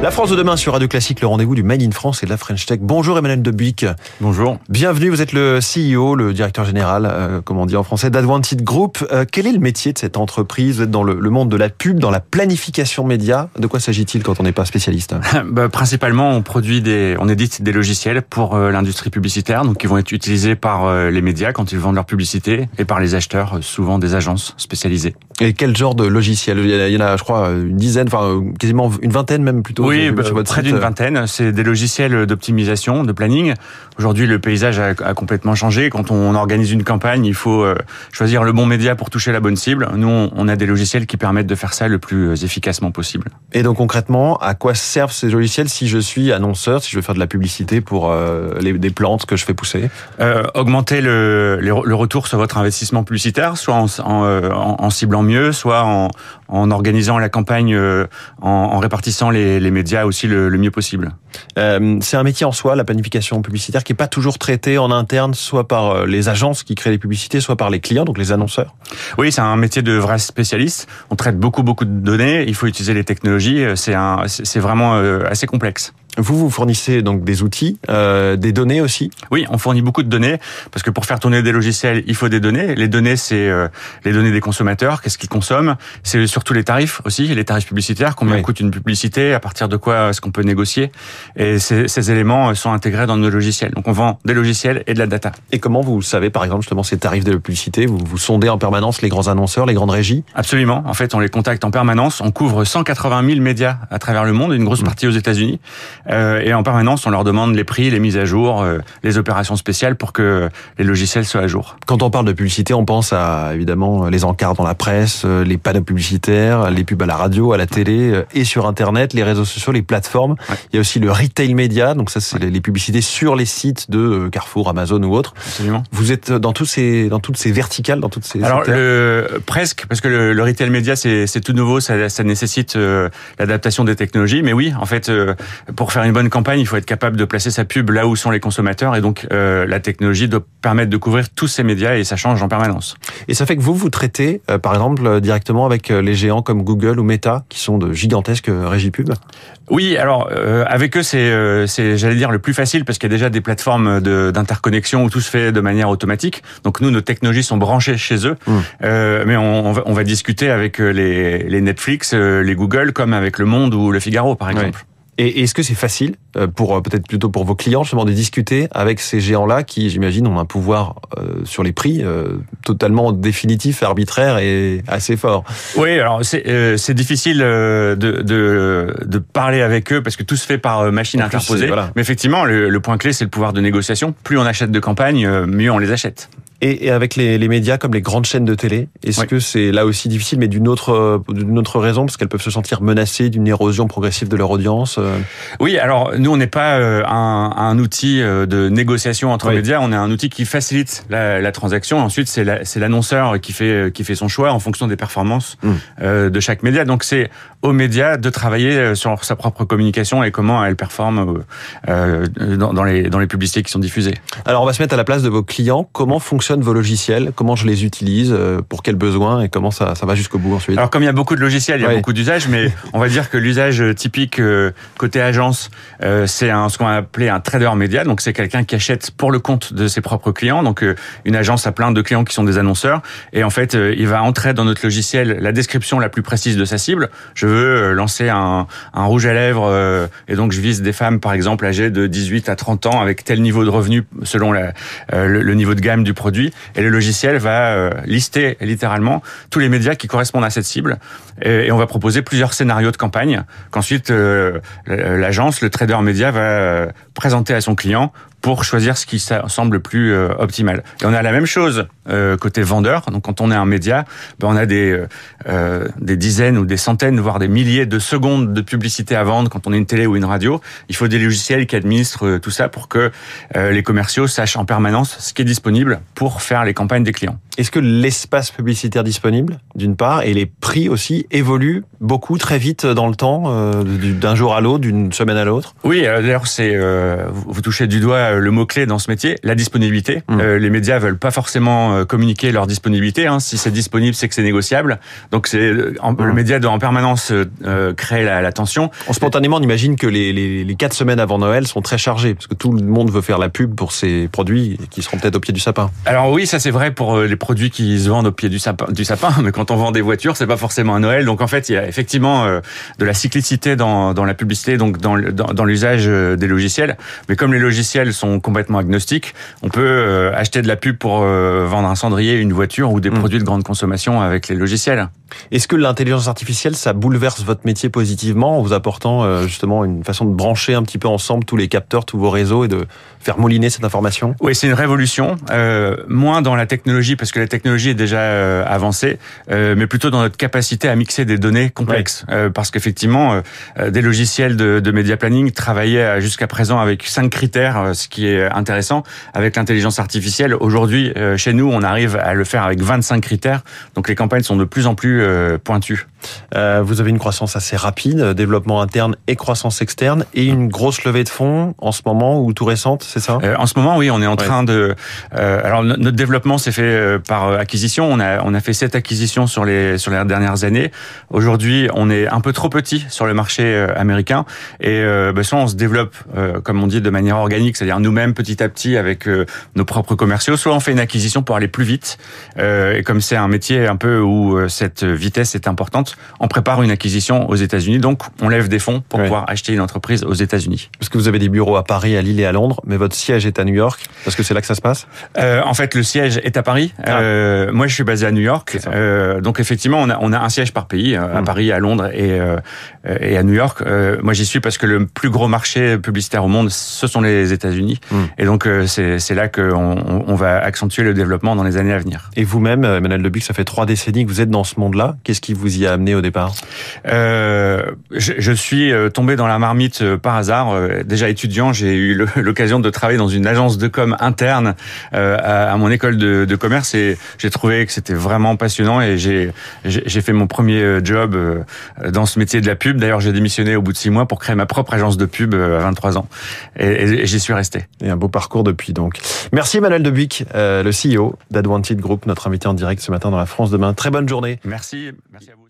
La France de demain sur Radio Classique, le rendez-vous du Made in France et de la French Tech. Bonjour Emmanuel Debuic. Bonjour. Bienvenue, vous êtes le CEO, le directeur général, euh, comme on dit en français, d'Advanted Group. Euh, quel est le métier de cette entreprise? Vous êtes dans le, le, monde de la pub, dans la planification média. De quoi s'agit-il quand on n'est pas spécialiste? Bah, Principalement, on produit des, on édite des logiciels pour euh, l'industrie publicitaire, donc qui vont être utilisés par euh, les médias quand ils vendent leur publicité et par les acheteurs, euh, souvent des agences spécialisées. Et quel genre de logiciel? Il y en a, je crois, une dizaine, enfin quasiment une vingtaine même plutôt. Oui, bah, près d'une vingtaine. C'est des logiciels d'optimisation, de planning. Aujourd'hui, le paysage a, a, complètement changé. Quand on organise une campagne, il faut choisir le bon média pour toucher la bonne cible. Nous, on a des logiciels qui permettent de faire ça le plus efficacement possible. Et donc concrètement, à quoi servent ces logiciels si je suis annonceur, si je veux faire de la publicité pour euh, les, des plantes que je fais pousser? Euh, Augmenter le, le, retour sur votre investissement publicitaire, soit en, en, en ciblant mieux, soit en, en organisant la campagne, euh, en, en, répartissant les, les, médias aussi le, le mieux possible. Euh, c'est un métier en soi, la planification publicitaire, qui est pas toujours traité en interne, soit par euh, les agences qui créent les publicités, soit par les clients, donc les annonceurs. Oui, c'est un métier de vrai spécialiste. On traite beaucoup beaucoup de données. Il faut utiliser les technologies. C'est un, c'est vraiment assez complexe. Vous, vous fournissez donc des outils, euh, des données aussi Oui, on fournit beaucoup de données, parce que pour faire tourner des logiciels, il faut des données. Les données, c'est euh, les données des consommateurs, qu'est-ce qu'ils consomment. C'est surtout les tarifs aussi, les tarifs publicitaires, combien oui. coûte une publicité, à partir de quoi est-ce qu'on peut négocier. Et ces, ces, éléments sont intégrés dans nos logiciels. Donc on vend des logiciels et de la data. Et comment vous savez, par exemple, justement, ces tarifs de la publicité? Vous, vous sondez en permanence les grands annonceurs, les grandes régies? Absolument. En fait, on les contacte en permanence. On couvre 180 000 médias à travers le monde, une grosse mmh. partie aux États-Unis. Euh, et en permanence, on leur demande les prix, les mises à jour, euh, les opérations spéciales pour que les logiciels soient à jour. Quand on parle de publicité, on pense à évidemment les encarts dans la presse, euh, les panneaux publicitaires, les pubs à la radio, à la télé euh, et sur Internet, les réseaux sociaux, les plateformes. Ouais. Il y a aussi le retail média, donc ça c'est ouais. les publicités sur les sites de Carrefour, Amazon ou autres. Absolument. Vous êtes dans tous ces dans toutes ces verticales, dans toutes ces. Alors le, presque parce que le, le retail média c'est tout nouveau, ça, ça nécessite euh, l'adaptation des technologies, mais oui, en fait, euh, pour faire une bonne campagne, il faut être capable de placer sa pub là où sont les consommateurs et donc euh, la technologie doit permettre de couvrir tous ces médias et ça change en permanence. Et ça fait que vous vous traitez euh, par exemple directement avec euh, les géants comme Google ou Meta qui sont de gigantesques régies pub Oui, alors euh, avec eux c'est c'est j'allais dire le plus facile parce qu'il y a déjà des plateformes d'interconnexion où tout se fait de manière automatique. Donc nous nos technologies sont branchées chez eux, mmh. mais on, on, va, on, va, discuter avec les, les Netflix, les Google comme avec Le Monde ou Le Figaro par exemple. Oui. Et est-ce que c'est facile euh, pour peut-être plutôt pour vos clients justement de discuter avec ces géants-là qui, j'imagine, ont un pouvoir euh, sur les prix euh, totalement définitif, arbitraire et assez fort? Oui, alors c'est euh, difficile de, de, de, parler avec eux parce que tout se fait par machine interposée. Voilà. Mais effectivement, le, le point clé c'est le pouvoir de négociation. Plus on achète de campagne, mieux on les achète. Et, et avec les, les, médias comme les grandes chaînes de télé, est-ce oui. que c'est là aussi difficile, mais d'une autre, d'une autre raison, parce qu'elles peuvent se sentir menacées d'une érosion progressive de leur audience Oui, alors nous, on n'est pas un, un, outil de négociation entre oui. médias, on est un outil qui facilite la, la transaction. Ensuite, c'est l'annonceur la, qui fait qui fait son choix en fonction des performances mmh. euh, de chaque média. Donc c'est aux médias de travailler sur sa propre communication et comment elle performe euh, dans, dans, les dans les publicités qui sont diffusées. Alors on va se mettre à la place de vos clients. Comment fonctionne vos logiciels? Comment je les utilise? Pour quels besoins? Et comment ça, ça va jusqu'au bout ensuite? Alors comme il y a beaucoup de logiciels, il y a oui. beaucoup d'usages, mais on va dire que l'usage typique euh, côté agence, euh, c'est ce qu'on va appeler un trader média. Donc c'est quelqu'un qui achète pour le compte de ses propres clients. Donc euh, une agence a plein de clients qui sont des annonceurs. Et en fait, il va entrer dans notre logiciel la description la plus précise de sa cible. Je veux lancer un, rouge à lèvres et donc je vise des femmes par exemple âgées de 18 à 30 ans avec tel niveau de revenu selon la, le, niveau de gamme du produit. Et le logiciel va euh, lister littéralement tous les médias qui correspondent à cette cible. Et, on va proposer plusieurs scénarios de campagne qu'ensuite euh, l'agence, le trader média va euh, présenter à son client pour choisir ce qui semble le plus euh, optimal. Et on a la même chose euh, côté vendeur. Donc quand on est un média, ben on a des euh, des dizaines ou des centaines, voire des milliers de secondes de publicité à vendre quand on est une télé ou une radio. Il faut des logiciels qui administrent tout ça pour que les commerciaux sachent en permanence ce qui est disponible pour faire les campagnes des clients. Est-ce que l'espace publicitaire disponible, d'une part, et les prix aussi évoluent beaucoup très vite dans le temps, d'un jour à l'autre, d'une semaine à l'autre? Oui, d'ailleurs c'est vous touchez du doigt le mot clé dans ce métier, la disponibilité. Mmh. les médias veulent pas forcément communiquer leur disponibilité. Hein. Si c'est disponible, c'est que c'est négociable. Donc c'est le média doit en permanence créer la, la, tension. Spontanément, on imagine que les, les, les quatre semaines avant Noël sont très chargées parce que tout le monde veut faire la pub pour ces produits qui seront peut-être au pied du sapin. Alors oui, ça c'est vrai pour les produits qui se vendent au pied du sapin, du sapin mais quand on vend des voitures, c'est pas forcément un Noël. Donc en fait, il y a effectivement de la cyclicité dans, dans la publicité, donc dans, dans, dans l'usage des logiciels. Mais comme les logiciels sont complètement agnostiques, on peut euh, acheter de la pub pour euh, vendre un cendrier, une voiture ou des mm. produits de grande consommation avec les logiciels. Est-ce que l'intelligence artificielle, ça bouleverse votre métier positivement en vous apportant euh, justement une façon de brancher un petit peu ensemble tous les capteurs, tous vos réseaux et de faire mouliner cette information? Oui, c'est une révolution. Euh, moins dans la technologie parce que la technologie est déjà euh, avancée, euh, mais plutôt dans notre capacité à mixer des données complexes. Euh, parce qu'effectivement, des logiciels de, de media planning travaillaient jusqu'à présent avec cinq critères, ce qui est intéressant. Avec l'intelligence artificielle, aujourd'hui, chez nous, on arrive à le faire avec 25 critères. Donc les campagnes sont de plus en plus pointues. Euh, vous avez une croissance assez rapide, développement interne et croissance externe, et une grosse levée de fonds en ce moment ou tout récente, c'est ça? Euh, En ce moment, oui, on est en train de. Euh, alors notre développement s'est fait euh, par acquisition. On a on a fait sept acquisitions sur les sur les dernières années. Aujourd'hui, on est un peu trop petit sur le marché américain, et bah, soit on se développe, comme on dit, de manière organique, c'est-à-dire nous-mêmes petit à petit avec nos propres commerciaux, soit on fait une acquisition pour aller plus vite. et comme c'est un métier un peu où cette vitesse est importante on prépare une acquisition aux États-Unis. Donc, on lève des fonds pour pouvoir acheter une entreprise aux États-Unis. Parce que vous avez des bureaux à Paris, à Lille et à Londres, mais votre siège est à New York. Parce que c'est là que ça se passe? Euh, En fait, le siège est à Paris. Ah. Euh, moi, je suis basé à New York. Euh, donc, effectivement, on a, on a un siège par pays, à hmm. Paris, à Londres et, et à New York. moi, j'y suis parce que le plus gros marché publicitaire au monde, ce sont les États-Unis. Hmm. Et donc, c'est là qu'on on va accentuer le développement dans les années à venir. Et vous-même, Emmanuel Debuc, ça fait trois décennies que vous êtes dans ce monde-là. Qu'est-ce qui vous y a amené au départ? Je, je, suis tombé dans la marmite par hasard. Déjà étudiant, j'ai eu l'occasion de travailler dans une agence de com interne à, à, mon école de, de commerce et j'ai trouvé que c'était vraiment passionnant et j'ai j'ai fait mon premier job dans ce métier de la pub. D'ailleurs, j'ai démissionné au bout de six mois pour créer ma propre agence de pub à 23 ans et, et, j'y suis resté. Et un beau parcours depuis donc. Merci Emmanuel Debuc, le CEO d'Adwanted Group, notre invité en direct ce matin dans la France demain. Très bonne journée. Merci, merci à vous.